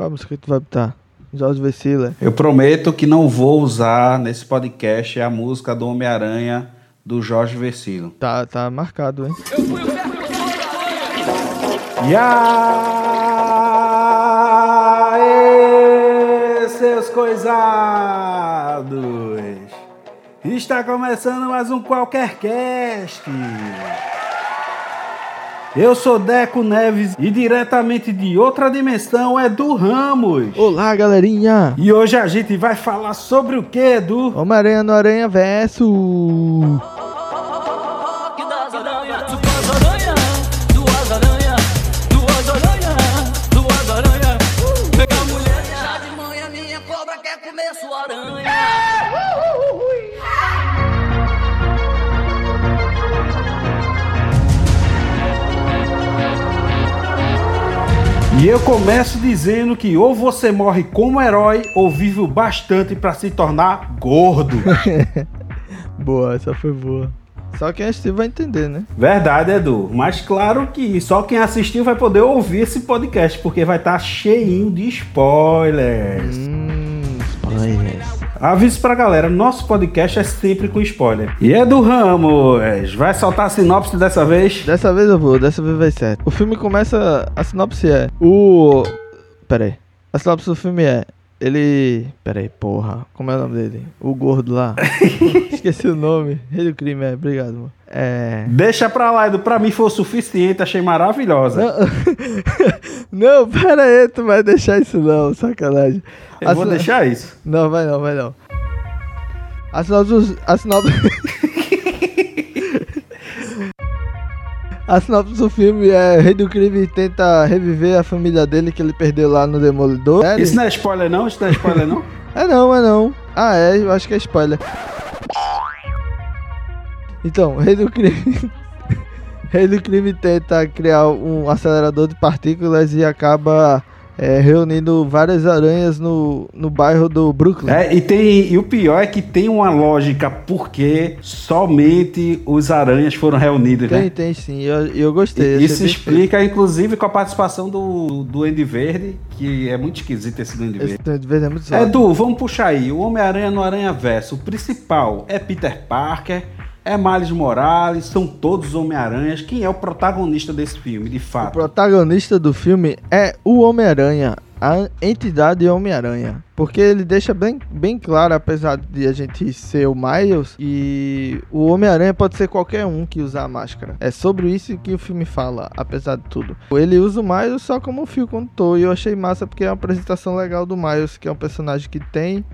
Qual a música que tu vai botar? Jorge Vecila. Eu prometo que não vou usar nesse podcast a música do Homem-Aranha do Jorge Versilo. Tá, tá marcado, hein? E aí, seus coisados! Está começando mais um Qualquer Cast. Eu sou Deco Neves e diretamente de outra dimensão é do Ramos. Olá, galerinha! E hoje a gente vai falar sobre o que, Edu? Homem-Aranha no Aranha Verso! E eu começo dizendo que ou você morre como herói ou vive o bastante para se tornar gordo. Boa, essa foi boa. Só quem assistiu vai entender, né? Verdade, Edu. Mas claro que só quem assistiu vai poder ouvir esse podcast, porque vai estar cheinho de spoilers. Hum, spoilers. Aviso pra galera, nosso podcast é sempre com spoiler. E Edu Ramos, vai soltar a sinopse dessa vez? Dessa vez eu vou, dessa vez vai certo. O filme começa. A sinopse é. O. Pera aí. A sinopse do filme é. Ele. Pera aí, porra. Como é o nome dele? O gordo lá. Esqueci o nome. Rei do crime, é. Obrigado, mano. É. Deixa pra lá, Edu. Pra mim foi o suficiente, achei maravilhosa. Não, não, pera aí, tu vai deixar isso não, sacanagem. Eu vou deixar isso. Não, vai não, vai não. A sinopse. A sinopse. Do filme é Rei do Crime tenta reviver a família dele que ele perdeu lá no Demolidor. Isso não é spoiler não? Isso não é spoiler não? é não, é não. Ah, é, eu acho que é spoiler. Então, Rei do Crime. Rei do Crime tenta criar um acelerador de partículas e acaba é, reunindo várias aranhas no, no bairro do Brooklyn. É, e, tem, e o pior é que tem uma lógica porque somente os aranhas foram reunidos, Tem, né? tem sim, eu, eu gostei. E Isso explica, inclusive, com a participação do Duende Verde, que é muito esquisito esse Duende feito. Verde. Esse de vez é muito. Edu, vamos puxar aí. O Homem-Aranha no Aranha Verso. O principal é Peter Parker, é Miles Morales, são todos Homem-Aranhas. Quem é o protagonista desse filme, de O fato? protagonista do filme é o Homem-Aranha, a entidade Homem-Aranha. Porque ele deixa bem, bem claro, apesar de a gente ser o Miles, e o Homem-Aranha pode ser qualquer um que usar a máscara. É sobre isso que o filme fala, apesar de tudo. Ele usa o Miles só como fio condutor, e eu achei massa porque é uma apresentação legal do Miles, que é um personagem que tem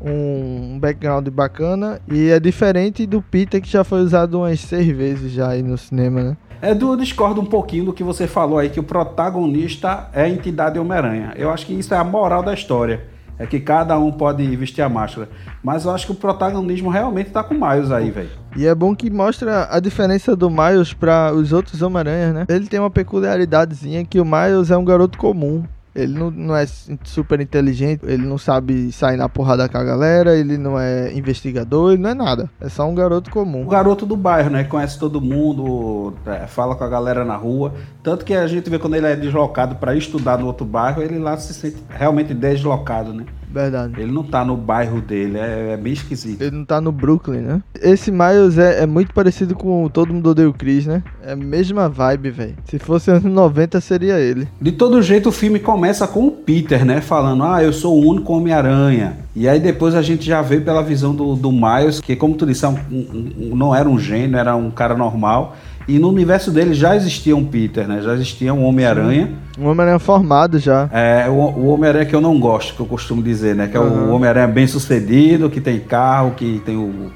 um background bacana e é diferente do Peter que já foi usado umas seis vezes já aí no cinema, né? Edu, eu discordo um pouquinho do que você falou aí, que o protagonista é a entidade Homem-Aranha. Eu acho que isso é a moral da história. É que cada um pode vestir a máscara. Mas eu acho que o protagonismo realmente tá com o Miles aí, velho. E é bom que mostra a diferença do Miles para os outros Homem-Aranhas, né? Ele tem uma peculiaridadezinha que o Miles é um garoto comum. Ele não, não é super inteligente, ele não sabe sair na porrada com a galera, ele não é investigador, ele não é nada. É só um garoto O comum. garoto do bairro, né? Conhece todo mundo, é, fala com a galera na rua. Tanto que a gente vê quando ele é deslocado para estudar no outro bairro, ele lá se sente realmente deslocado, né? Verdade. Ele não tá no bairro dele, é, é bem esquisito. Ele não tá no Brooklyn, né? Esse Miles é, é muito parecido com o Todo Mundo Odeia o Chris, né? É a mesma vibe, velho. Se fosse anos 90, seria ele. De todo jeito, o filme começa com o Peter, né? Falando, ah, eu sou o único Homem-Aranha. E aí depois a gente já vê pela visão do, do Miles, que como tu disse, é um- um- um- não era um gênio, era um cara normal. E no universo dele já existia um Peter, né? Já existia um Homem-Aranha. Um Homem-Aranha formado já. É, o, o Homem-Aranha que eu não gosto, que eu costumo dizer, né? Que é Aham. o Homem-Aranha bem sucedido, que tem carro, que tem o.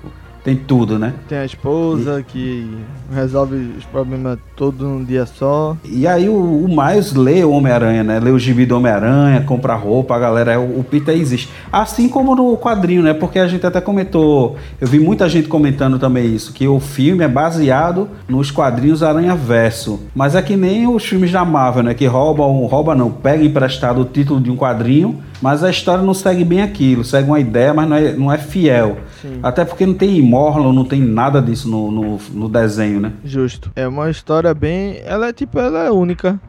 tem tudo, né? Tem a esposa que resolve os problemas todos num dia só. E aí o, o Miles lê o Homem-Aranha, né? Lê o gibi do Homem-Aranha, compra roupa, a galera, o, o Peter existe. Assim como no quadrinho, né? Porque a gente até comentou, eu vi muita gente comentando também isso, que o filme é baseado nos quadrinhos Aranha Verso. Mas é que nem os filmes da Marvel, né? Que roubam, rouba não, pega emprestado o título de um quadrinho, mas a história não segue bem aquilo, segue uma ideia, mas não é, não é fiel. Sim. Até porque não tem Morlon, não tem nada disso no, no, no desenho, né? Justo. É uma história bem. Ela é tipo, ela é única.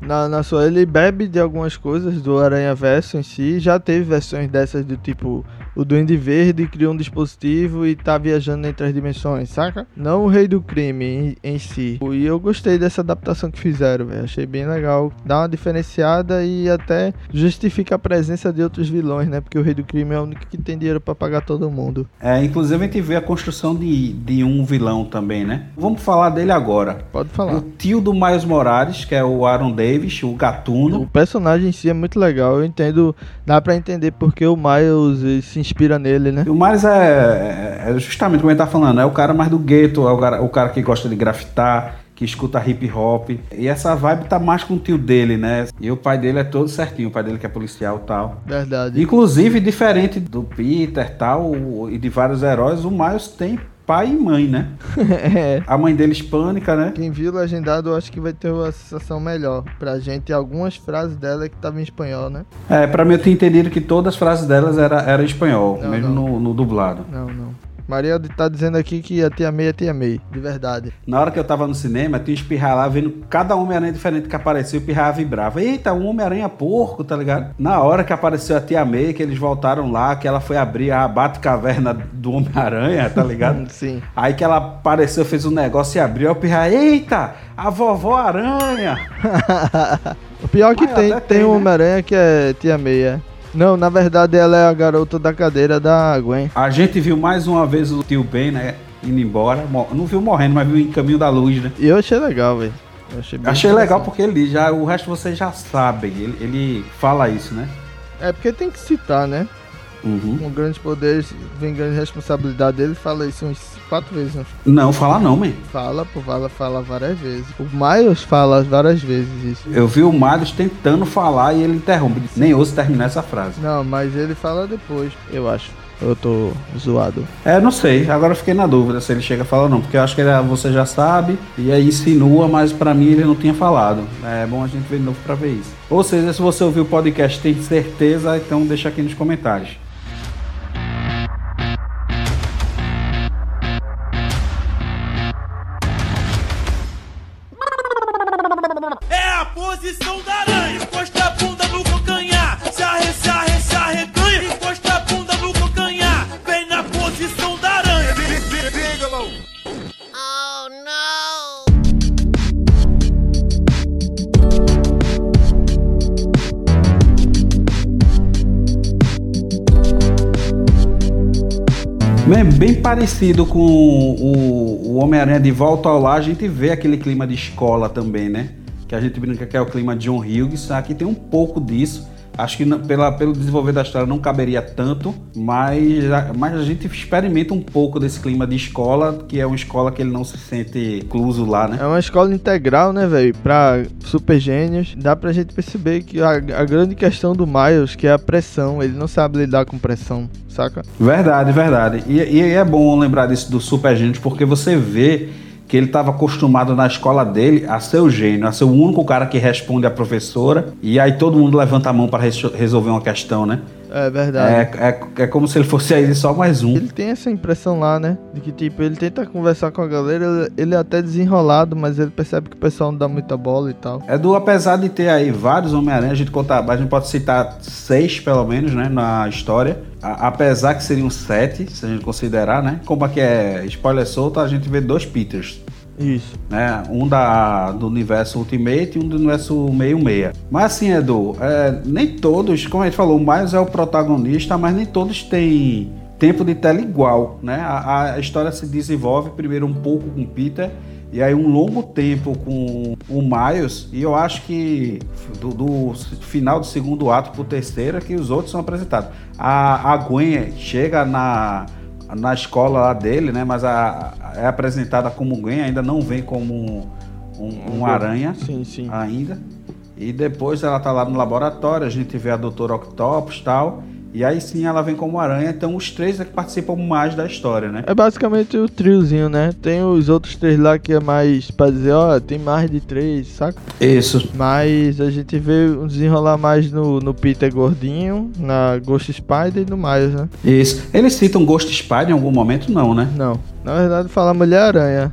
Na, na sua, ele bebe de algumas coisas do Aranha Verso em si. Já teve versões dessas do tipo o Duende Verde criou um dispositivo e tá viajando entre as dimensões, saca? Não o Rei do Crime em, em si. E eu gostei dessa adaptação que fizeram, velho. Achei bem legal. Dá uma diferenciada e até justifica a presença de outros vilões, né? Porque o Rei do Crime é o único que tem dinheiro pra pagar todo mundo. É, inclusive a gente vê a construção de, de um vilão também, né? Vamos falar dele agora. Pode O falar. tio do Miles Morales, que é o Aaron Davis, o O gatuno. personagem em si é muito legal. Eu entendo, dá pra entender porque o Miles eh, se inspira nele, né? E o Miles é, é justamente como ele tá falando, é o cara mais do gueto, é o cara, o cara que gosta de grafitar, que escuta hip hop. E essa vibe tá mais com o tio dele, né? E o pai dele é todo certinho, o pai dele que é policial e tal. Verdade. Inclusive, diferente do Peter tal, e de vários heróis, o Miles tem pai e mãe, né? é. A mãe dele hispânica, né? Quem viu legendado, eu acho que vai ter uma sensação melhor pra gente. Algumas frases dela que estavam em espanhol, né? É, pra mim eu tinha entendido que todas as frases delas era, era em espanhol, Não, mesmo não. No, no dublado. Não, não. Maria tá dizendo aqui que a tia May é tia May, de verdade. Na hora que eu tava no cinema, tinha um espirrar lá, vendo cada Homem-Aranha diferente que apareceu, o espirrar vibrava. Eita, um Homem-Aranha porco, tá ligado? Na hora que apareceu a tia May, que eles voltaram lá, que ela foi abrir a bate-caverna do Homem-Aranha, tá ligado? Sim. Aí que ela apareceu, fez um negócio e abriu, o pirra, eita, a vovó aranha. o pior é que Mas tem, tem tem, um né? Homem-Aranha que é tia May, é. Não, na verdade ela é a garota da cadeira da Gwen. A gente viu mais uma vez o tio Ben, né, indo embora. Não viu morrendo, mas viu em caminho da luz, né? E eu achei legal, velho. Achei, Achei legal porque ele já, o resto vocês já sabem, ele, ele fala isso, né? É porque tem que citar, né? Uhum. Com grandes poderes vem grande responsabilidade. Ele fala isso uns quatro vezes. Não Não, fala não, man. fala, pô, fala, fala várias vezes. O Miles fala várias vezes isso. Eu vi o Miles tentando falar e ele interrompe. Nem ouço terminar essa frase. Não, mas ele fala depois, eu acho. Eu tô zoado. É, não sei. Agora eu fiquei na dúvida se ele chega a falar ou não. Porque eu acho que ele, você já sabe. E aí insinua, mas pra mim ele não tinha falado. É bom a gente ver de novo pra ver isso. Ou seja, se você ouviu o podcast tem certeza, então deixa aqui nos comentários. Bem, parecido com o, o Homem-Aranha de Volta ao Lar, a gente vê aquele clima de escola também, né? Que a gente brinca que é o clima de John Hughes. Aqui tem um pouco disso. Acho que pela, pelo desenvolver da história não caberia tanto, mas a, mas a gente experimenta um pouco desse clima de escola, que é uma escola que ele não se sente incluso lá, né? É uma escola integral, né, velho? Pra super gênios. Dá pra gente perceber que a, a grande questão do Miles, que é a pressão. Ele não sabe lidar com pressão, saca? Verdade, verdade. E, e é bom lembrar disso do Super Gênios, porque você vê que ele estava acostumado na escola dele a ser o gênio, a ser o único cara que responde à professora, e aí todo mundo levanta a mão para resolver uma questão, né? É verdade. É, é, é como se ele fosse aí só mais um. Ele tem essa impressão lá, né? De que, tipo, ele tenta conversar com a galera, ele, é até desenrolado, mas ele percebe que o pessoal não dá muita bola e tal. É do, apesar de ter aí vários Homem-Aranha, a gente conta, a gente pode citar seis pelo menos, né, na história. A- apesar que seriam sete, se a gente considerar, né? Como aqui é spoiler solto, a gente vê dois Peters. Isso. né? Um da, do universo Ultimate e um do universo 66. Mas assim, Edu, é, nem todos, como a gente falou, o Miles é o protagonista, mas nem todos têm tempo de tela igual, né? A, a história se desenvolve primeiro um pouco com Peter e aí um longo tempo com o Miles e eu acho que do, do final do segundo ato pro terceiro é que os outros são apresentados. A, a Gwen chega na na escola lá dele, né? Mas a, a- é apresentada como Gwen, ainda não vem como um, um aranha Sim, sim. ainda. E depois ela tá lá no laboratório, a gente vê a Doutora Octopus e tal. E aí sim ela vem como aranha, então os três é que participam mais da história, né? É basicamente o triozinho, né? Tem os outros três lá que é mais pra dizer, ó, tem mais de três, saca? Isso. Mas a gente vê um desenrolar mais no, no Peter Gordinho, na Ghost Spider e no Miles, né? Isso. Eles citam Ghost Spider em algum momento? Não, né? Não. Na verdade, fala Mulher-Aranha.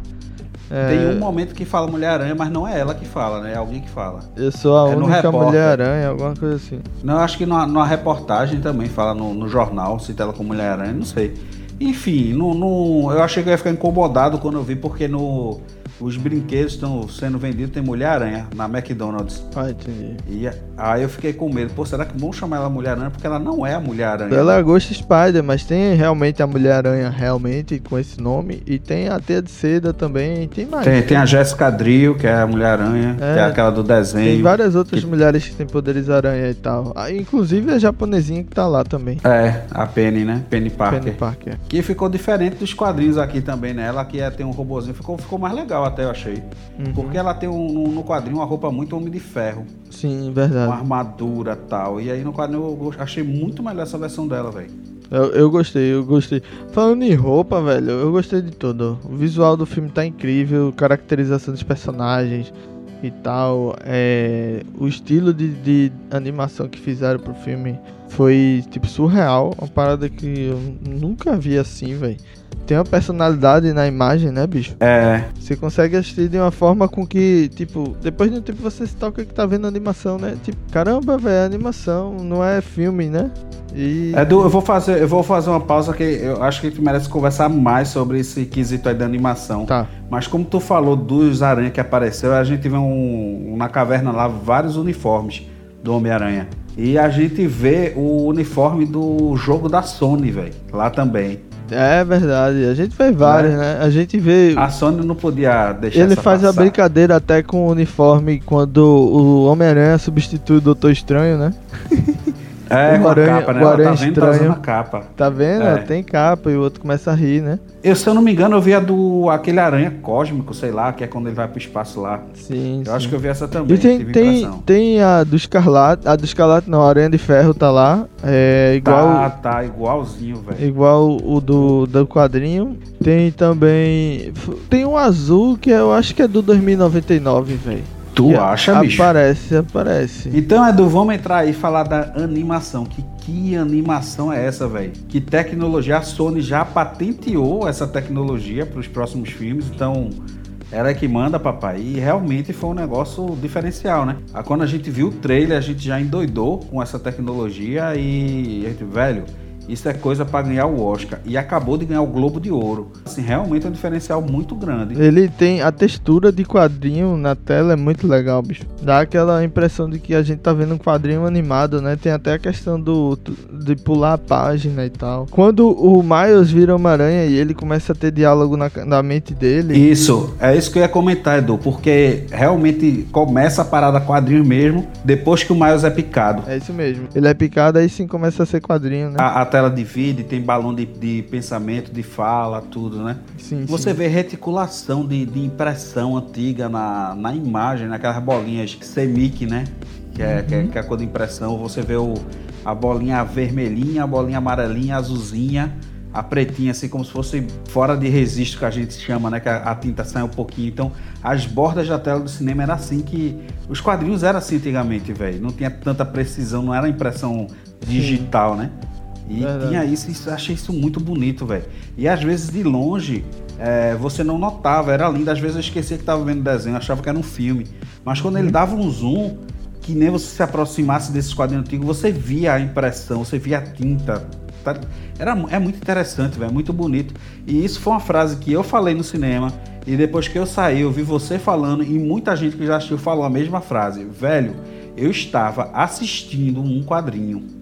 É, Tem um momento que fala Mulher-Aranha, mas não é ela que fala, né? É alguém que fala. Eu sou a é no única. Mulher-Aranha, alguma coisa assim. Não, eu acho que numa, numa reportagem também fala no, no jornal, cita ela como Mulher-Aranha, não sei. Enfim, não, não- eu achei que eu ia ficar incomodado quando eu vi, porque no, os brinquedos estão sendo vendidos, tem Mulher-Aranha na McDonald's. Ah, entendi. E aí eu fiquei com medo. Pô, será que vão chamar ela Mulher-Aranha? Porque ela não é a Mulher-Aranha. Ela é Ghost Spider, mas tem realmente a Mulher-Aranha realmente com esse nome. E tem a Teia de Seda também, tem mais. Tem, tem a Jéssica Drill, que é a Mulher-Aranha, É. que é aquela do desenho. Tem várias outras que- mulheres que têm poderes aranha e tal. Ah, inclusive a japonesinha que tá lá também. É, a Penny, né? Penny Parker. Penny Parker. Que ficou diferente dos quadrinhos aqui também, né? Ela que é, tem um robozinho, ficou, ficou mais legal até, eu achei. Uhum. Porque ela tem um, no, quadrinho uma roupa muito Homem de Ferro, Sim, uma verdade. armadura e tal. E aí no quadrinho eu achei muito melhor essa versão dela, velho. Eu, eu gostei, eu gostei. Falando em roupa, velho, eu gostei de tudo. O visual do filme tá incrível, caracterização dos personagens e tal. É, o estilo de, de animação que fizeram pro filme foi, tipo, surreal. Uma parada que eu nunca vi assim, velho. Tem uma personalidade na imagem, né, bicho? É, Você consegue assistir de uma forma com que, tipo, depois de um tempo você se toca que tá vendo animação, né? Tipo, caramba, velho, animação, não é filme, né? E. Edu, eu vou fazer, eu vou fazer uma pausa que eu acho que a gente merece conversar mais sobre esse quesito aí da animação. Tá. Mas como tu falou dos aranha que apareceu, a gente vê um, na caverna lá vários uniformes do Homem-Aranha. E a gente vê o uniforme do jogo da Sony, velho. Lá também. É verdade, a gente vê vários, né? A gente vê. A Sony não podia deixar Ele faz a passar. brincadeira até com o uniforme quando o Homem-Aranha substitui o Doutor Estranho, né? É, com aranha- capa, né? o tá aranha vendo, tá usando estranho. a capa. Tá vendo? É. Tem capa e o outro começa a rir, né? Eu, se eu não me engano, eu vi a do aquele aranha cósmico, sei lá, que é quando ele vai pro espaço lá. Sim. Eu acho sim. que eu vi essa também. E tem, tem, tem a do Escarlate. A do Escarlate não, a Aranha de Ferro tá lá. É igual. Tá, tá, igualzinho, velho. Igual o do, do quadrinho. Tem também. Tem um azul que eu acho que é do 2099, velho. Tu acha, bicho? Aparece, aparece. Então, Edu, vamos entrar aí e falar da animação. Que, que animação é essa, velho? Que tecnologia? A Sony já patenteou essa tecnologia para os próximos filmes, então ela é que manda, papai. E realmente foi um negócio diferencial, né? Ah, Quando a gente viu o trailer, a gente já endoidou com essa tecnologia e, a gente, velho, isso é coisa para ganhar o Oscar. E acabou de ganhar o Globo de Ouro. Assim, realmente é um diferencial muito grande. Ele tem a textura de quadrinho na tela é muito legal, bicho. Dá aquela impressão de que a gente tá vendo um quadrinho animado, né? Tem até a questão do de pular a página e tal. Quando o Miles vira uma aranha e ele começa a ter diálogo na, na mente dele, Isso, é isso que eu ia comentar, Edu, porque realmente começa a parada quadrinho mesmo depois que o Miles é picado. é isso mesmo. Ele é picado aí sim começa a ser quadrinho, né? A, a tela divide, tem balão de, de pensamento, de fala, tudo, né? sim, Você sim. vê reticulação de, de impressão antiga na, na imagem, naquelas bolinhas semic, né? Que é, que, é, que é a cor de impressão. Você vê o, a bolinha vermelhinha, a bolinha amarelinha, azulzinha, a pretinha, assim como se fosse fora de registro que a gente chama, né? Que a, a tinta sai um pouquinho. Então, as bordas da tela do cinema era assim que. Os quadrinhos eram assim antigamente, velho. Não tinha tanta precisão, não era impressão digital, né? E Verdade. tinha isso, isso, achei isso muito bonito, velho. E às vezes de longe é, você não notava, era lindo. Às vezes eu esquecia que estava vendo desenho, achava que era um filme. Mas quando ele dava um zoom, que nem você se aproximasse desses quadrinhos antigos, você via a impressão, você via a tinta. tá? Era, é muito interessante, velho, muito bonito. E isso foi uma frase que eu falei no cinema. E depois que eu saí, eu vi você falando, e muita gente que já assistiu falou a mesma frase. Velho, eu estava assistindo um quadrinho.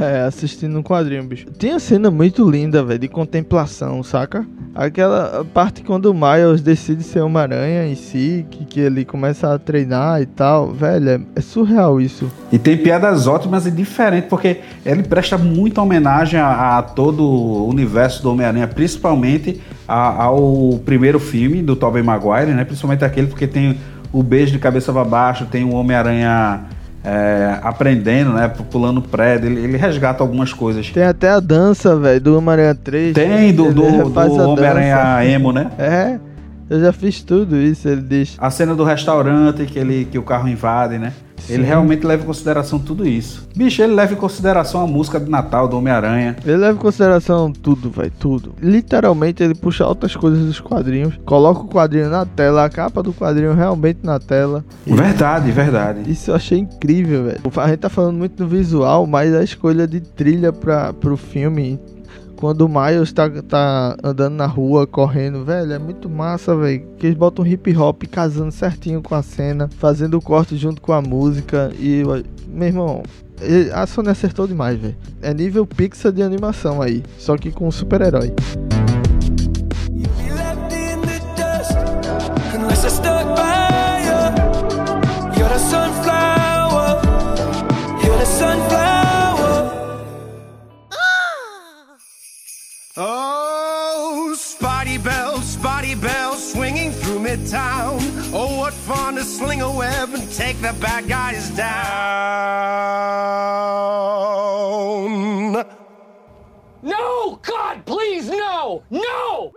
É, assistindo um quadrinho, bicho. Tem a cena muito linda, velho, de contemplação, saca? Aquela parte quando o Miles decide ser uma aranha em si, que, que ele começa a treinar e tal, velho, é, é surreal isso. E tem piadas ótimas e diferentes, porque ele presta muita homenagem a, a todo o universo do Homem-Aranha, principalmente a- ao primeiro filme do Tobey Maguire, né? Principalmente aquele porque tem o beijo de cabeça para baixo, tem o Homem-Aranha é, aprendendo, né? Pulando prédio, ele, ele resgata algumas coisas. Tem até a dança, velho, do Homem-Aranha 3. Tem do, ele do, do a Homem-Aranha emo, né? É. Eu já fiz tudo isso, ele diz. A cena do restaurante que, ele, que o carro invade, né? Ele realmente leva em consideração tudo isso. Bicho, ele leva em consideração a música de Natal do Homem-Aranha. Ele leva em consideração tudo, vai, tudo. Literalmente ele puxa outras coisas dos quadrinhos, coloca o quadrinho na tela, a capa do quadrinho realmente na tela. Verdade, verdade. Isso eu achei incrível, velho. A gente tá falando muito do visual, mas a escolha de trilha pra, pro filme, quando o Miles tá, tá andando na rua, correndo, velho, é muito massa, velho. Que eles botam hip hop casando certinho com a cena, fazendo o corte junto com a música. E, meu irmão, a Sony acertou demais, velho. É nível Pixar de animação aí, só que com super-herói. Midtown. Oh, what fun to sling a web and take the bad guys down. No! God, please, no! No!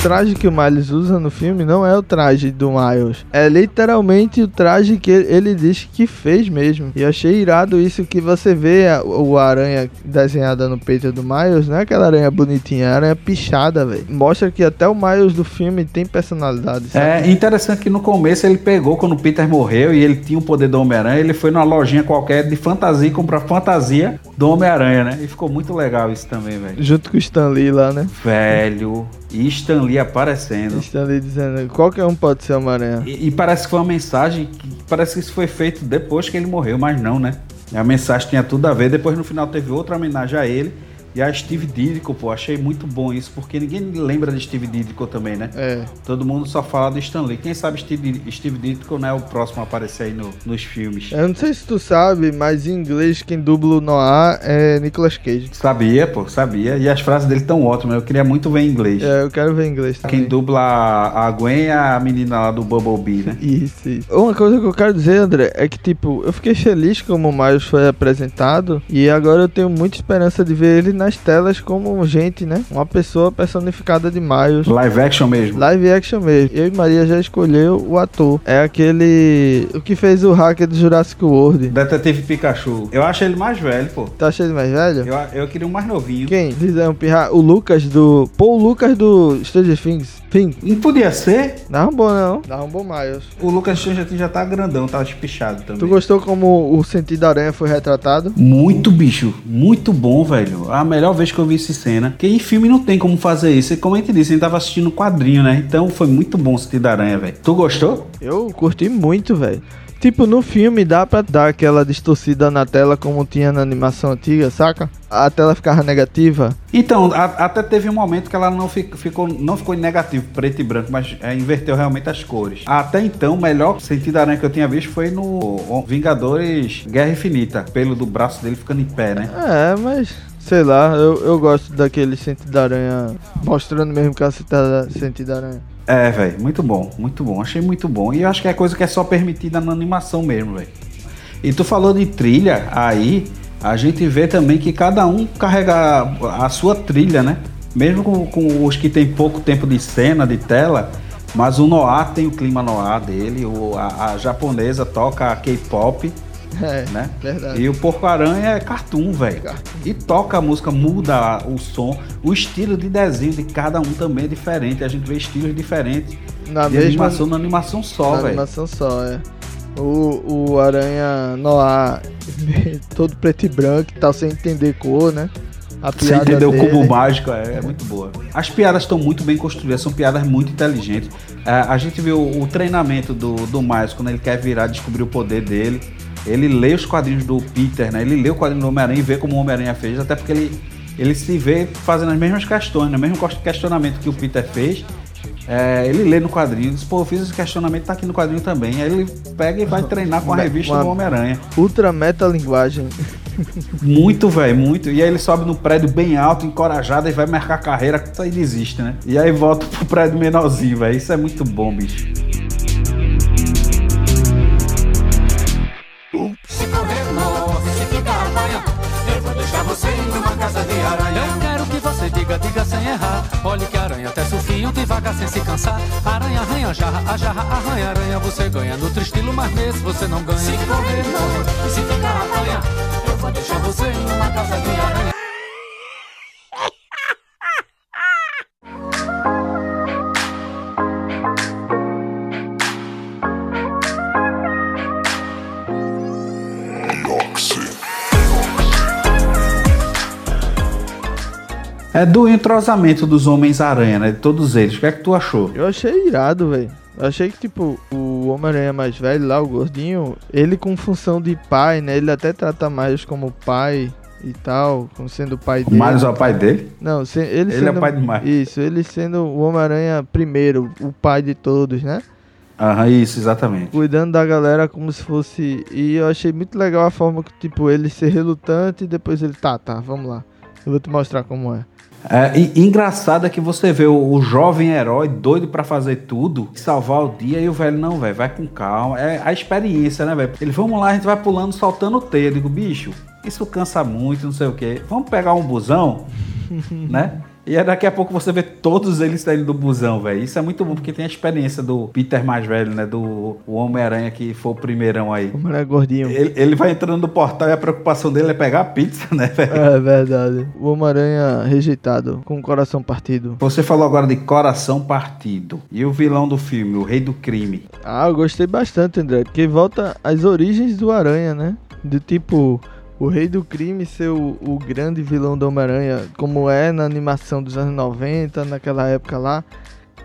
Traje que o Miles usa no filme não é o traje do Miles. É literalmente o traje que ele- diz que fez mesmo. E eu achei irado isso que você vê a- o aranha desenhada no peito do Miles. Não é aquela aranha bonitinha, é a aranha pichada, velho. Mostra que até o Miles do filme tem personalidade, sabe? É interessante que no começo ele pegou quando o Peter morreu e ele tinha o poder do Homem-Aranha, ele foi numa lojinha qualquer de fantasia e comprou a fantasia do Homem-Aranha, né? E ficou muito legal isso também, velho. Junto com o Stan Lee lá, né? Velho. E Stan Lee aparecendo. Stan Lee dizendo qualquer um pode ser Homem-Aranha. E, e parece que foi uma mensagem que parece que isso foi feito depois que ele morreu, mas não, né? A mensagem tinha tudo a ver. Depois no final teve outra homenagem a ele e a Steve Ditko, pô. Achei muito bom isso, porque ninguém lembra de Steve Ditko também, né? É. Todo mundo só fala do Stan Lee. Quem sabe Steve, Steve Ditko não é o próximo a aparecer aí no- nos filmes. Eu não sei se tu sabe, mas em inglês quem dubla o Noah é Nicolas Cage. Sabia, pô, sabia. E as frases dele tão ótimas. Eu queria muito ver em inglês. É, eu quero ver em inglês também. Quem dubla a a Gwen é a menina lá do Bumblebee, né? Isso, isso. Uma coisa que eu quero dizer, André, é que, tipo, eu fiquei feliz como o Miles foi apresentado e agora eu tenho muita esperança de ver ele nas telas como gente, né? Uma pessoa personificada de Miles. Live action mesmo. Live action mesmo. Eu e Maria já escolheu o ator. É aquele. O que fez o hacker do Jurassic World. Detetive Pikachu. Eu acho ele mais velho, pô. Tá achando ele mais velho? Eu, eu queria um mais novinho. Quem? Diz aí um pirra. O Lucas do. Pô, o Lucas do Stranger Things. Things. Não podia ser? Não um bom, não. Não um bom Miles. O Lucas Stranger Things já tá grandão, tá espichado também. Tu gostou como o sentido da aranha foi retratado? Muito bicho, muito bom, velho. A melhor vez que eu vi essa cena. Porque em filme não tem como fazer isso. E como a gente disse, a gente tava assistindo o quadrinho, né? Então foi muito bom o sentido da aranha, velho. Tu gostou? Eu curti muito, velho. Tipo, no filme dá pra dar aquela distorcida na tela como tinha na animação antiga, saca? A tela ficava negativa. Então, a- até teve um momento que ela não fi- ficou, não ficou em negativo, preto e branco, mas é, inverteu realmente as cores. Até então, o melhor sentido da aranha que eu tinha visto foi no Vingadores Guerra Infinita. Pelo do braço dele ficando em pé, né? É, mas sei lá, eu, eu gosto daquele sentido da aranha mostrando mesmo que é o sentido da aranha. É, velho, muito bom, muito bom. Achei muito bom. E eu acho que é coisa que é só permitida na animação mesmo, velho. E tu falou de trilha, aí a gente vê também que cada um carrega a sua trilha, né? Mesmo com, com os que tem pouco tempo de cena, de tela, mas o Noah tem o clima Noah dele, o, a, a japonesa toca K-pop, É, né? verdade. E o Porco-Aranha é cartoon, velho. E toca a música, muda o som. O estilo de desenho de cada um também é diferente. A gente vê estilos diferentes Na de mesma animação na animação só, na velho. animação só, é. O, o Aranha Noah todo preto e branco e tal, sem entender cor, né? A Você piada entendeu o dele. cubo mágico? É, é muito boa. As piadas estão muito bem construídas, são piadas muito inteligentes. É, a gente viu o treinamento do, do Miles quando ele quer virar, descobrir o poder dele. Ele lê os quadrinhos do Peter, né? Ele lê o quadrinho do Homem-Aranha e vê como o Homem-Aranha fez, até porque ele, ele se vê fazendo as mesmas questões, né? o mesmo questionamento que o Peter fez. É, ele lê no quadrinho, diz, pô, eu fiz esse questionamento, tá aqui no quadrinho também. Aí ele pega e vai treinar com a revista uma- do Homem-Aranha. Ultra metalinguagem. Muito, velho, muito. E aí ele sobe no prédio bem alto, encorajado, e vai marcar carreira, aí desiste, né? E aí volta pro prédio menorzinho, velho. Isso é muito bom, bicho. Olhe que aranha até sufinho, devagar sem se cansar. Aranha, arranha, jarra, a jarra, arranha, aranha. Você ganha no tristilo, mas nesse você não ganha. Se correr, morre. E se ficar apanhar, eu vou deixar você em uma casa de aranha. É do entrosamento dos Homens-Aranha, né? De todos eles. O que é que tu achou? Eu achei irado, velho. Eu achei que, tipo, o Homem-Aranha mais velho lá, o gordinho, ele com função de pai, né? Ele até trata mais como pai e tal, como sendo o pai O dele. Miles é o pai dele? Não, se- ele, Ele é sendo, o pai do Miles. Isso, ele sendo o Homem-Aranha primeiro, o pai de todos, né? Aham, isso, exatamente. Cuidando da galera como se fosse. E eu achei muito legal a forma que, tipo, ele ser relutante e depois ele, tá, tá, vamos lá. Eu vou te mostrar como é. É, e engraçado é que você vê o, o jovem herói doido pra fazer tudo, salvar o dia, e o velho, não, velho, vai com calma. É a experiência, né, velho? Ele, vamos lá, a gente vai pulando, soltando teia. Eu digo, bicho, isso cansa muito, não sei o quê. Vamos pegar um busão, né? E daqui a pouco você vê todos eles saindo do busão, velho. Isso é muito bom, porque tem a experiência do Peter mais velho, né? Do o Homem-Aranha que foi o primeirão aí. Ele é gordinho. Ele, ele vai entrando no portal e a preocupação dele é pegar a pizza, né, velho? É verdade. O Homem-Aranha rejeitado, com o coração partido. Você falou agora de coração partido. E o vilão do filme, o rei do crime. Ah, eu gostei bastante, André. Porque volta às origens do Aranha, né? Do tipo, o rei do crime ser o, o grande vilão do Homem-Aranha, como é na animação dos anos 90, naquela época lá.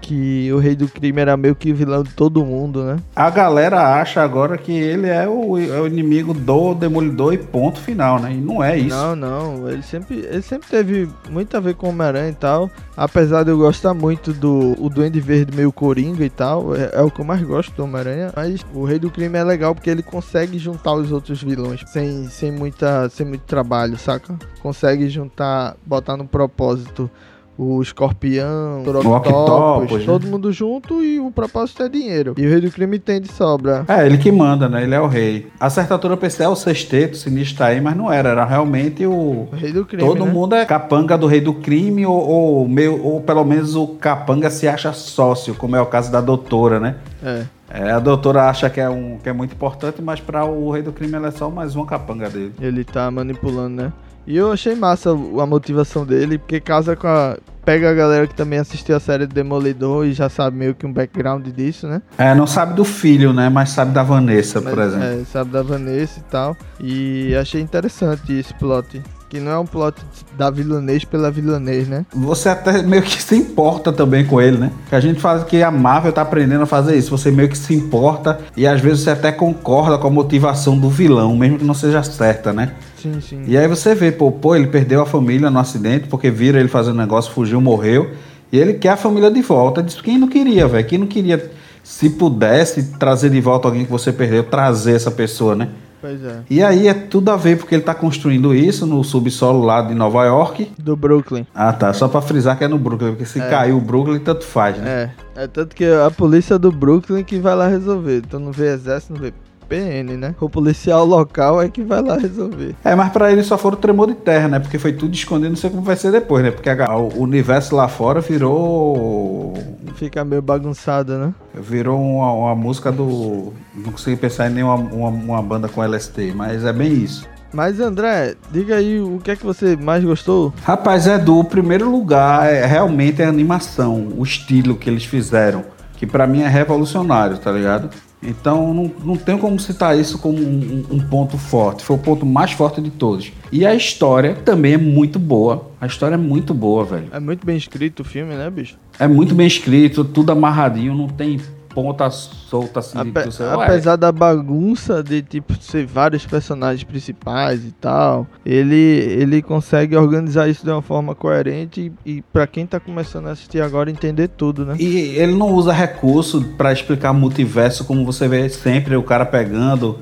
Que o rei do crime era meio que vilão de todo mundo, né? A galera acha agora que ele é o, é o inimigo do Demolidor e ponto final, né? E não é isso. Não, não. Ele sempre, ele sempre teve muito a ver com o Homem-Aranha e tal. Apesar de eu gostar muito do o Duende Verde meio coringa e tal. É, é o que eu mais gosto do Homem-Aranha. Mas o Rei do Crime é legal porque ele consegue juntar os outros vilões sem, sem, muita, sem muito trabalho, saca? Consegue juntar, botar no propósito o escorpião, o Octopus, né? todo mundo junto e o propósito é dinheiro. E o Rei do Crime tem de sobra. É, ele que manda, né? Ele é o rei. A certa altura eu pensei, é o sexteto, sinistro tá aí, mas não era. Era realmente o. O Rei do Crime, Todo né? mundo é capanga do rei do crime, ou, ou, meio, ou pelo menos o capanga se acha sócio, como é o caso da doutora, né? É. É, a doutora acha que é, um, que é muito importante, mas para o rei do crime ela é só mais uma capanga dele. Ele tá manipulando, né? E eu achei massa a motivação dele, porque casa com a. Pega a galera que também assistiu a série do Demolidor e já sabe meio que um background disso, né? É, não sabe do filho, né? Mas sabe da Vanessa, por Mas, exemplo. É, sabe da Vanessa e tal. E achei interessante esse plot. Que não é um plot da vilãnês pela vilãnês, né? Você até meio que se importa também com ele, né? Que a gente fala que a Marvel tá aprendendo a fazer isso. Você meio que se importa e às vezes você até concorda com a motivação do vilão, mesmo que não seja certa, né? Sim, sim. E aí você vê, pô, pô, ele perdeu a família no acidente porque vira ele fazendo negócio, fugiu, morreu. E ele quer a família de volta. Diz quem não queria, velho. Quem não queria, se pudesse trazer de volta alguém que você perdeu, trazer essa pessoa, né? Pois é. E aí é tudo a ver porque ele tá construindo isso no subsolo lá de Nova York. Do Brooklyn. Ah, tá. Só pra frisar que é no Brooklyn, porque se caiu o Brooklyn, tanto faz, né? É. É tanto que a polícia do Brooklyn que vai lá resolver. Então não vê exército, não vê PN, né? O policial local é que vai lá resolver. É, mas pra ele só foram tremor de terra, né? Porque foi tudo escondido, não sei como vai ser depois, né? Porque a- o universo lá fora virou. Fica meio bagunçado, né? Virou uma, uma música do. Não consegui pensar em nenhuma uma, uma banda com LST, mas é bem isso. Mas André, diga aí o que é que você mais gostou? Rapaz, é do primeiro lugar, é realmente é a animação, o estilo que eles fizeram, que pra mim é revolucionário, tá ligado? Então não, não tenho como citar isso como um, um ponto forte. Foi o ponto mais forte de todos. E a história também é muito boa. A história é muito boa, velho. É muito bem escrito o filme, né, bicho? É muito bem escrito, tudo amarradinho, não tem ponta solta assim. Ape- você- Ué, apesar da bagunça de tipo ser vários personagens principais e tal, ele ele consegue organizar isso de uma forma coerente e, e para quem tá começando a assistir agora entender tudo, né? E ele não usa recurso pra explicar multiverso como você vê sempre o cara pegando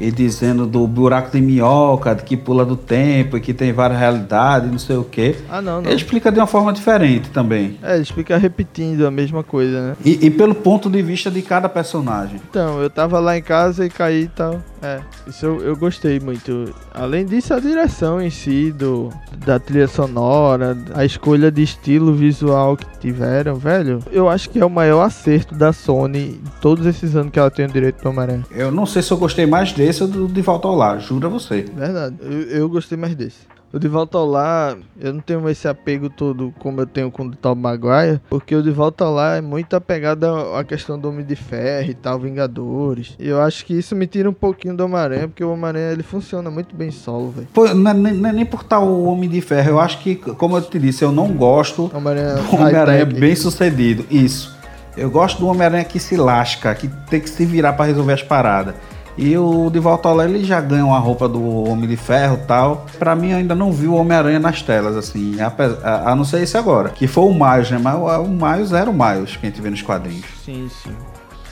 e dizendo do buraco de minhoca, de que pula do tempo e que tem várias realidades, não sei o quê. Ah, não, não. Ele explica de uma forma diferente também. É, ele fica repetindo a mesma coisa, né? E, e pelo ponto de vista de cada personagem. Então, eu tava lá em casa e caí e tal. É, isso eu, eu gostei muito. Além disso, a direção em si, do, da trilha sonora, a escolha de estilo visual que tiveram, velho, eu acho que é o maior acerto da Sony em todos esses anos que ela tem o direito do Homem-Aranha. Eu não sei se eu gostei mais desse ou do De Volta ao Lar, juro a você. Verdade, eu, eu gostei mais desse. O De Volta ao Lar, eu não tenho esse apego todo como eu tenho com o Tom Maguire, porque o De Volta ao Lar é muito apegado à questão do Homem de Ferro e tal, Vingadores. E eu acho que isso me tira um pouquinho do Homem-Aranha, porque o Homem-Aranha ele funciona muito bem solo, velho. Não, é nem- não é nem por estar o Homem de Ferro, eu acho que, como eu te disse, eu não gosto Homem-Aranha do Homem-Aranha high-tech. bem sucedido. Isso. Eu gosto do Homem-Aranha que se lasca, que tem que se virar pra resolver as paradas. E o De Volta ao Lar, ele já ganha uma roupa do Homem de Ferro e tal. Pra mim, eu ainda não vi o Homem-Aranha nas telas, assim. A, a não ser esse agora. Que foi o Miles, né? Mas o, o Miles era o Miles que a gente vê nos quadrinhos. Sim, sim.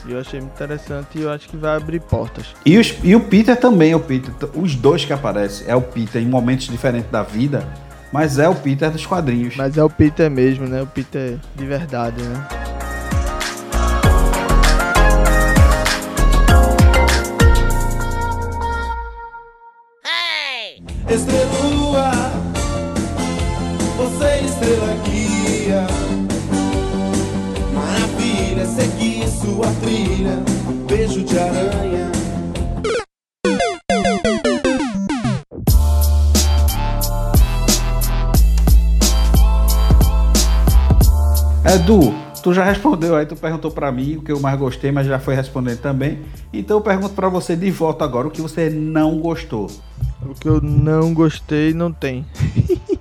Eu achei muito interessante e eu acho que vai abrir portas. E, os- e o Peter também, o Peter. Os dois que aparecem. É o Peter em momentos diferentes da vida. Mas é o Peter dos quadrinhos. Mas é o Peter mesmo, né? O Peter de verdade, né? Edu, tu já respondeu aí, tu perguntou pra mim o que eu mais gostei, mas já foi respondendo também. Então eu pergunto pra você de volta agora o que você não gostou. O que eu não gostei não tem.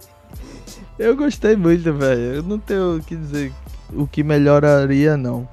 eu gostei muito, velho. Eu não tenho o que dizer o que melhoraria, não.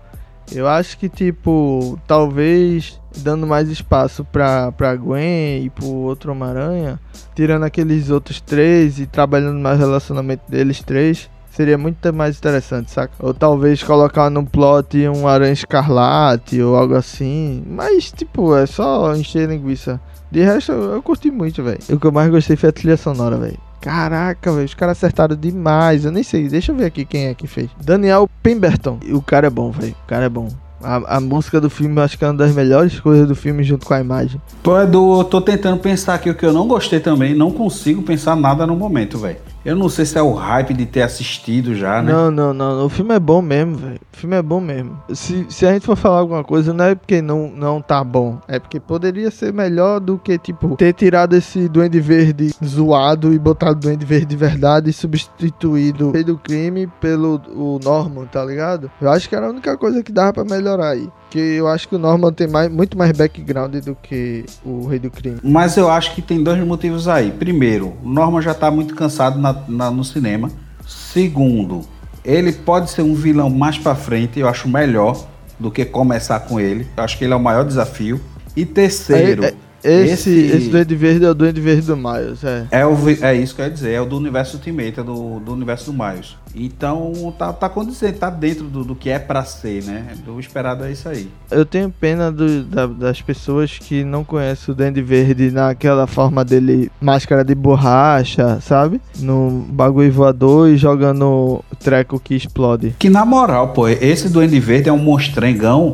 Eu acho que, tipo, talvez dando mais espaço pra, pra Gwen e pro outro Homem-Aranha, tirando aqueles outros três e trabalhando mais o relacionamento deles três, seria muito mais interessante, saca? Ou talvez colocar no plot um Aranha Escarlate ou algo assim. Mas, tipo, é só encher linguiça. De resto, eu, eu curti muito, velho. O que eu mais gostei foi a trilha sonora, velho. Caraca, velho, os caras acertaram demais. Eu nem sei, deixa eu ver aqui quem é que fez. Daniel Pemberton. O cara é bom, velho. O cara é bom. A, a música do filme acho que é uma das melhores coisas do filme junto com a imagem. Pô, Edu, eu tô tentando pensar aqui o que eu não gostei também, não consigo pensar nada no momento, velho. Eu não sei se é o hype de ter assistido já, né? Não, não, não. O filme é bom mesmo, velho. O filme é bom mesmo. Se, se a gente for falar alguma coisa, não é porque não, não tá bom. É porque poderia ser melhor do que, tipo, ter tirado esse Duende Verde zoado e botado Duende Verde de verdade e substituído o Rei do Crime pelo o Norman, tá ligado? Eu acho que era a única coisa que dava pra melhorar aí. Porque eu acho que o Norman tem mais, muito mais background do que o Rei do Crime. Mas eu acho que tem dois motivos aí. Primeiro, o Norman já tá muito cansado na- na- no cinema. Segundo, ele pode ser um vilão mais pra frente, eu acho melhor do que começar com ele. Eu acho que ele é o maior desafio. E terceiro, É- é- esse, esse, Duende Verde é o Duende Verde do Miles, é. É, o, é isso que eu ia dizer, é o do universo Ultimate, é do, do universo do Miles. Então tá, tá condizente, tá dentro do, do que é pra ser, né? Do esperado é isso aí. Eu tenho pena do- da- das pessoas que não conhecem o Duende Verde naquela forma dele, máscara de borracha, sabe? No bagulho voador e jogando treco que explode. Que na moral, pô, esse Duende Verde é um monstrengão,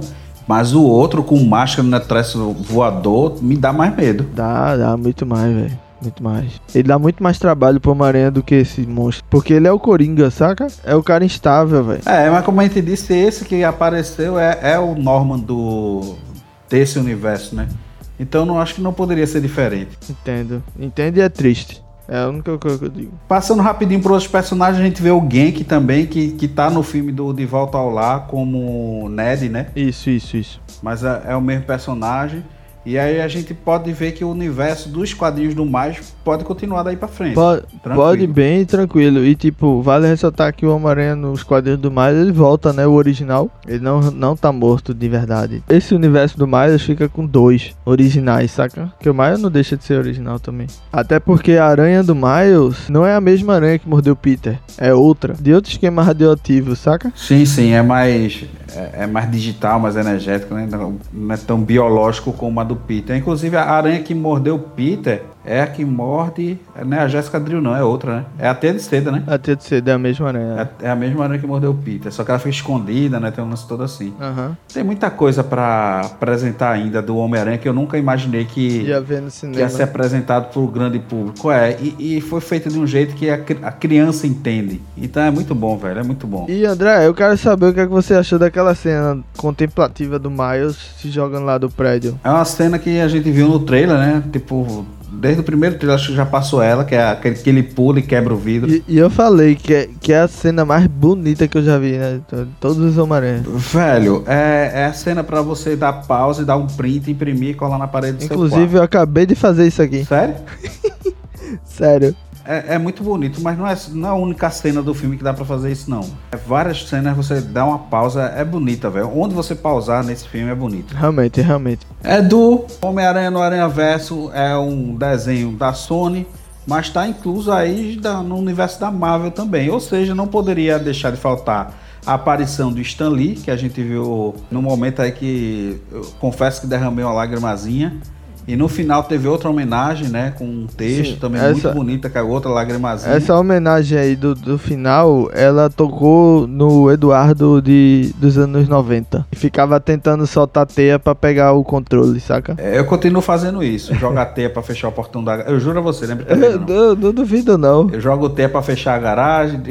mas o outro com máscara no traço voador me dá mais medo. Dá, dá muito mais, velho. Muito mais. Ele dá muito mais trabalho pro Homem-Aranha do que esse monstro. Porque ele é o Coringa, saca? É o cara instável, velho. É, mas como a gente disse, esse que apareceu é, é o Norman do desse universo, né? Então não acho que não poderia ser diferente. Entendo. Entende e é triste. É a única coisa que eu digo. Passando rapidinho para outros personagens, a gente vê o Genk também, que, que tá no filme do De Volta ao Lar como Ned, né? Isso, isso, isso. Mas é, é o mesmo personagem. E aí a gente pode ver que o universo dos quadrinhos do Mais pode continuar daí pra frente. Pode, pode bem tranquilo. E tipo, vale ressaltar que o Homem-Aranha nos quadrinhos do Miles ele volta, né? O original. Ele não, não tá morto de verdade. Esse universo do Miles fica com dois originais, saca? Porque o Miles não deixa de ser original também. Até porque a aranha do Miles não é a mesma aranha que mordeu Peter. É outra. De outro esquema radioativo, saca? Sim, sim, é mais, é, é mais digital, mais energético, né? não, não é tão biológico como a do Peter. Inclusive, a aranha que mordeu Peter é a que morde. Não é a Jéssica Drill, não, é outra, né? É a Tia de Seda, né? A tia de cedo é a mesma aranha. É, é a mesma aranha que mordeu o Peter, só que ela fica escondida, né? Tem um lance todo assim. Aham. Tem muita coisa pra apresentar ainda do Homem-Aranha que eu nunca imaginei que, que ia ser apresentado pro grande público. É, e, e foi feito de um jeito que a, a criança entende. Então é muito bom, velho, é muito bom. E André, eu quero saber o que, é que você achou daquela cena contemplativa do Miles se jogando lá do prédio. É uma cena que a gente viu no trailer, né? Tipo, desde o primeiro trailer, acho que já passou ela, que é aquele que ele pula e quebra o vidro. E, e eu falei que é, que é a cena mais bonita que eu já vi, né? Todos os Homem-Aranha. Velho, é, é a cena pra você dar pausa e dar um print, imprimir e colar na parede do Inclusive, eu acabei de fazer isso aqui. seu quarto. Sério? Sério. É, é muito bonito, mas não é, não é a única cena do filme que dá pra fazer isso, não. É várias cenas, você dá uma pausa, é bonita, velho. Onde você pausar nesse filme é bonito. Realmente, realmente. É do Homem-Aranha no Aranha Verso, é um desenho da Sony, mas está incluso aí da- no universo da Marvel também. Ou seja, não poderia deixar de faltar a aparição do Stan Lee, que a gente viu no momento aí que eu confesso que derramei uma lagrimazinha. E no final teve outra homenagem, né? Com um texto Sim, também essa- muito bonita, é outra lagrimazinha. Essa homenagem aí do, do final, ela tocou no Eduardo de, dos anos 90. E ficava tentando soltar teia pra pegar o controle, saca? É, Eu continuo fazendo isso, jogar teia pra fechar o portão da Eu juro a você, lembra? Eu, eu não duvido, não. Eu jogo teia pra fechar a garagem,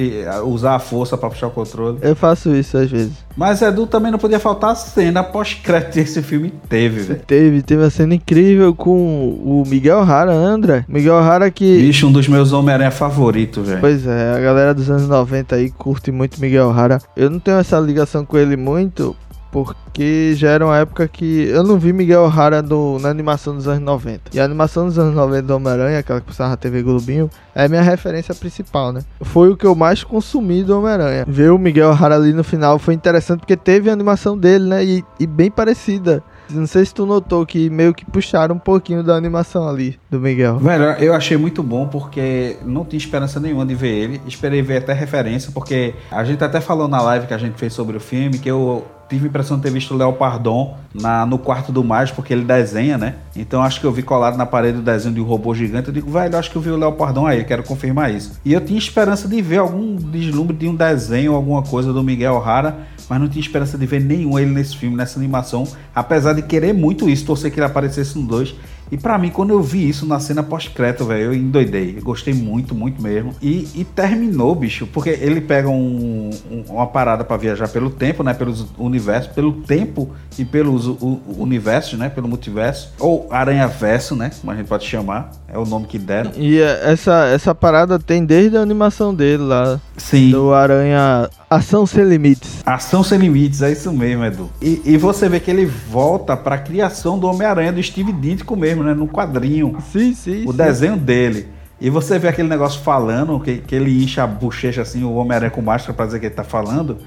usar a força pra puxar o controle. Eu faço isso às vezes. Mas Edu também não podia faltar a cena pós-crédito que esse filme teve, velho. Teve, teve uma cena incrível com o Miguel Rara, né, André? Miguel Rara que. Bicho, um dos meus Homem-Aranha favoritos, velho. Pois é, a galera dos anos 90 aí curte muito Miguel Rara. Eu não tenho essa ligação com ele muito, porque já era uma época que eu não vi Miguel Rara na animação dos anos 90. E a animação dos anos 90 do Homem-Aranha, aquela que passava na TV Globinho, é a minha referência principal, né? Foi o que eu mais consumi do Homem-Aranha. Ver o Miguel Rara ali no final foi interessante porque teve a animação dele, né? E, e bem parecida. Não sei se tu notou que meio que puxaram um pouquinho da animação ali do Miguel. Velho, eu achei muito bom porque não tinha esperança nenhuma de ver ele. Esperei ver até referência, porque a gente até falou na live que a gente fez sobre o filme que eu tive a impressão de ter visto o Léo Pardon na, no quarto do Miles, porque ele desenha, né? Então acho que eu vi colado na parede o desenho de um robô gigante. Eu digo, velho, acho que eu vi o Léo Pardon aí, quero confirmar isso. E eu tinha esperança de ver algum deslumbre de um desenho, alguma coisa do Miguel Rara, mas não tinha esperança de ver nenhum ele nesse filme, nessa animação. Apesar de querer muito isso, torcer que ele aparecesse no 2. E pra mim, quando eu vi isso na cena pós-crédito, velho, eu endoidei. Eu gostei muito, muito mesmo. E, e terminou, bicho, porque ele pega um- um- uma parada pra viajar pelo tempo, né? Pelos universos, pelo tempo e pelos u- universos, né? Pelo multiverso. Ou aranha-verso, né? Como a gente pode chamar. É o nome que deram. E é, essa, essa parada tem desde a animação dele lá, Sim. do Aranha Ação Sem Limites. Ação sem limites, é isso mesmo, Edu. E, e você vê que ele volta pra criação do Homem-Aranha do Steve Ditko mesmo, né? No quadrinho. Sim, sim. o sim. desenho dele. E você vê aquele negócio falando, que, que ele incha a bochecha assim, o Homem-Aranha com máscara pra dizer que ele tá falando.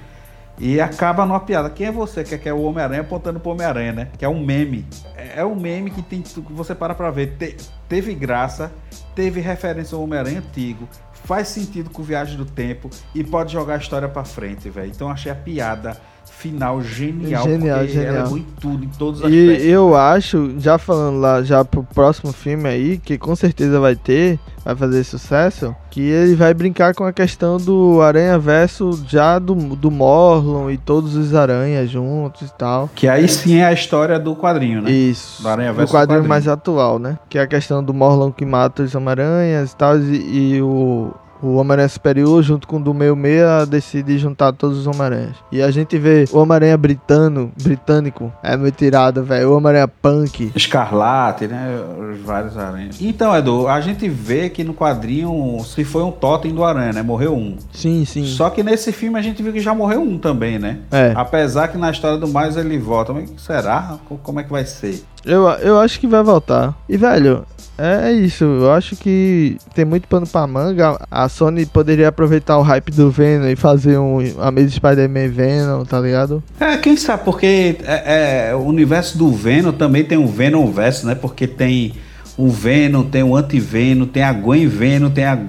E acaba numa piada. Quem é você que é, que é o Homem-Aranha apontando pro Homem-Aranha, né? Que é um meme. É, é um meme que tem que você para pra ver. Te- teve graça, teve referência ao Homem-Aranha antigo, faz sentido com Viagem do Tempo e pode jogar a história pra frente, velho. Então achei a piada final genial. Genial, porque ela é genial. em tudo, em todos os E eu acho, já falando lá já pro próximo filme aí, que com certeza vai ter, vai fazer sucesso, que ele vai brincar com a questão do Aranha Verso já do, do Morlon e todos os aranhas juntos e tal. Que aí sim é a história do quadrinho, né? Isso. Do Aranha Verso quadrinho, quadrinho. mais atual, né? Que é a questão do Morlon que mata os Homem-Aranhas e tal, e, e o, o Homem-Aranha Superior, junto com o do meio meia, decide juntar todos os Homem-Aranhas. E a gente vê o Homem-Aranha britano, britânico, é muito irado, velho. O Homem-Aranha punk. Escarlate, né? Os vários aranhas. Então, Edu, a gente vê que no quadrinho se foi um totem do aranha, né? Morreu um. Sim, sim. Só que nesse filme a gente viu que já morreu um também, né? É. Apesar que na história do mais ele volta. Mas será? Co- Como é que vai ser? Eu, eu acho que vai voltar. E, velho, é, é isso. Eu acho que tem muito pano pra manga. A Sony poderia aproveitar o hype do Venom e fazer um Amazing Spider-Man Venom, tá ligado? É, quem sabe, porque é, é, o universo do Venom também tem um Venom verso, né? Porque tem o Venom, tem o Anti-Venom, tem a Gwen Venom, tem a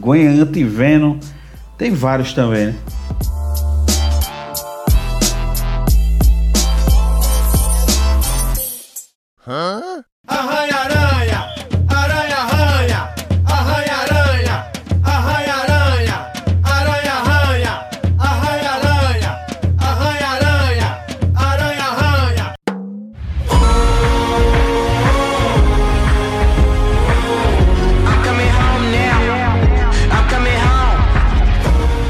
Gwen Anti-Venom. Tem vários também, né? Hã? Arranha aranha, aranha aranha, aranha, aranha aranha, aranha, aranha.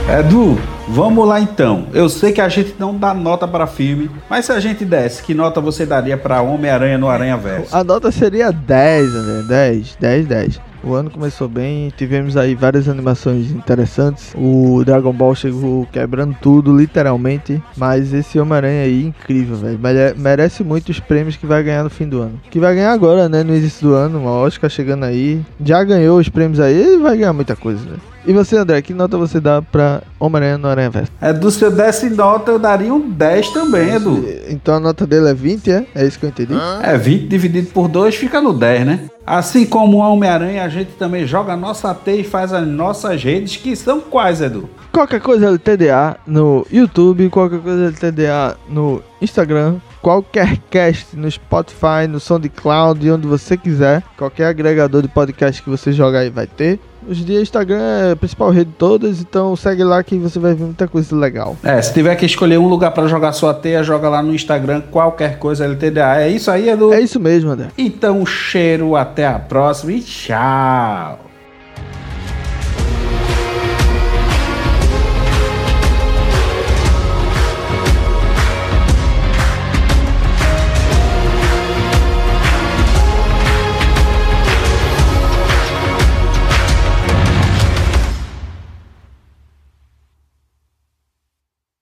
É do vamos lá então. Eu sei que a gente não dá nota para filme, mas se a gente desse, que nota você daria para Homem-Aranha no Aranha Verso? A nota seria 10, André. 10, 10, 10. O ano começou bem, tivemos aí várias animações interessantes. O Dragon Ball chegou quebrando tudo, literalmente. Mas esse Homem-Aranha aí, incrível, velho. Mere- Merece muito os prêmios que vai ganhar no fim do ano. Que vai ganhar agora, né? No início do ano, uma Oscar chegando aí. Já ganhou os prêmios aí, vai ganhar muita coisa, né? E você, André, que nota você dá pra Homem-Aranha no Aranha Verso? Edu, se eu desse nota, eu daria um 10 também, Edu. Então a nota dele é 20, é? É isso que eu entendi? É, 20 dividido por 2 fica no 10, né? Assim como o Homem-Aranha, a gente também joga a nossa teia e faz as nossas redes, que são quais, Edu? Qualquer coisa LTDA no YouTube, qualquer coisa LTDA no Instagram, qualquer cast no Spotify, no SoundCloud, onde você quiser. Qualquer agregador de podcast que você jogar aí vai ter. Hoje em dia, Instagram é a principal rede de todas, então segue lá que você vai ver muita coisa legal. É, se tiver que escolher um lugar pra jogar sua teia, joga lá no Instagram, qualquer coisa LTDA. É isso aí, Edu? É isso mesmo, André. Então, cheiro, até a próxima e tchau.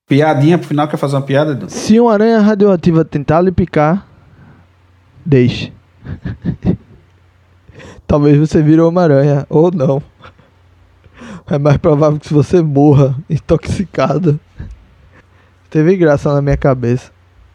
Piadinha pro final, quer fazer uma piada, Edu? Se uma aranha radioativa tentar lhe picar, deixe. Talvez você vire uma aranha, ou não. É mais provável que você morra intoxicado. Teve graça na minha cabeça.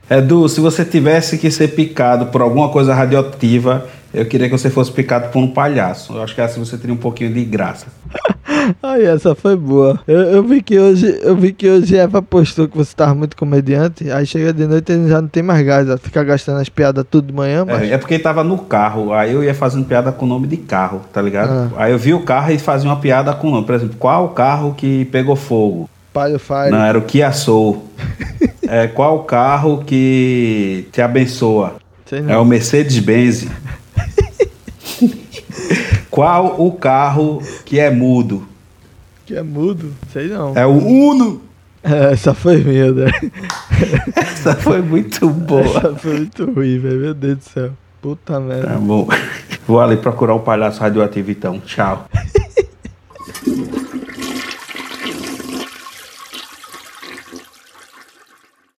Edu, se você tivesse que ser picado por alguma coisa radioativa, eu queria que você fosse picado por um palhaço. Eu acho que assim você teria um pouquinho de graça. Ai, essa foi boa. Eu, eu vi que hoje, eu vi que hoje Eva postou que você tava muito comediante. Aí chega de noite e já não tem mais gás. Fica gastando as piadas tudo de manhã, mas. É, é porque ele tava no carro, aí eu ia fazendo piada com o nome de carro, tá ligado? Aí eu vi o carro e fazia uma piada com o nome. Por exemplo, qual o carro que pegou fogo? Palio Fire. Não, era o Kia Soul. é, qual o carro que te abençoa? É o Mercedes-Benz. Qual o carro que é mudo? Que é mudo. Sei não. É o Uno. É, essa foi minha, né? Essa foi muito boa. Essa foi muito ruim, velho. Meu Deus do céu. Puta merda. Tá bom. Vou ali procurar o palhaço radioativo então. Tchau.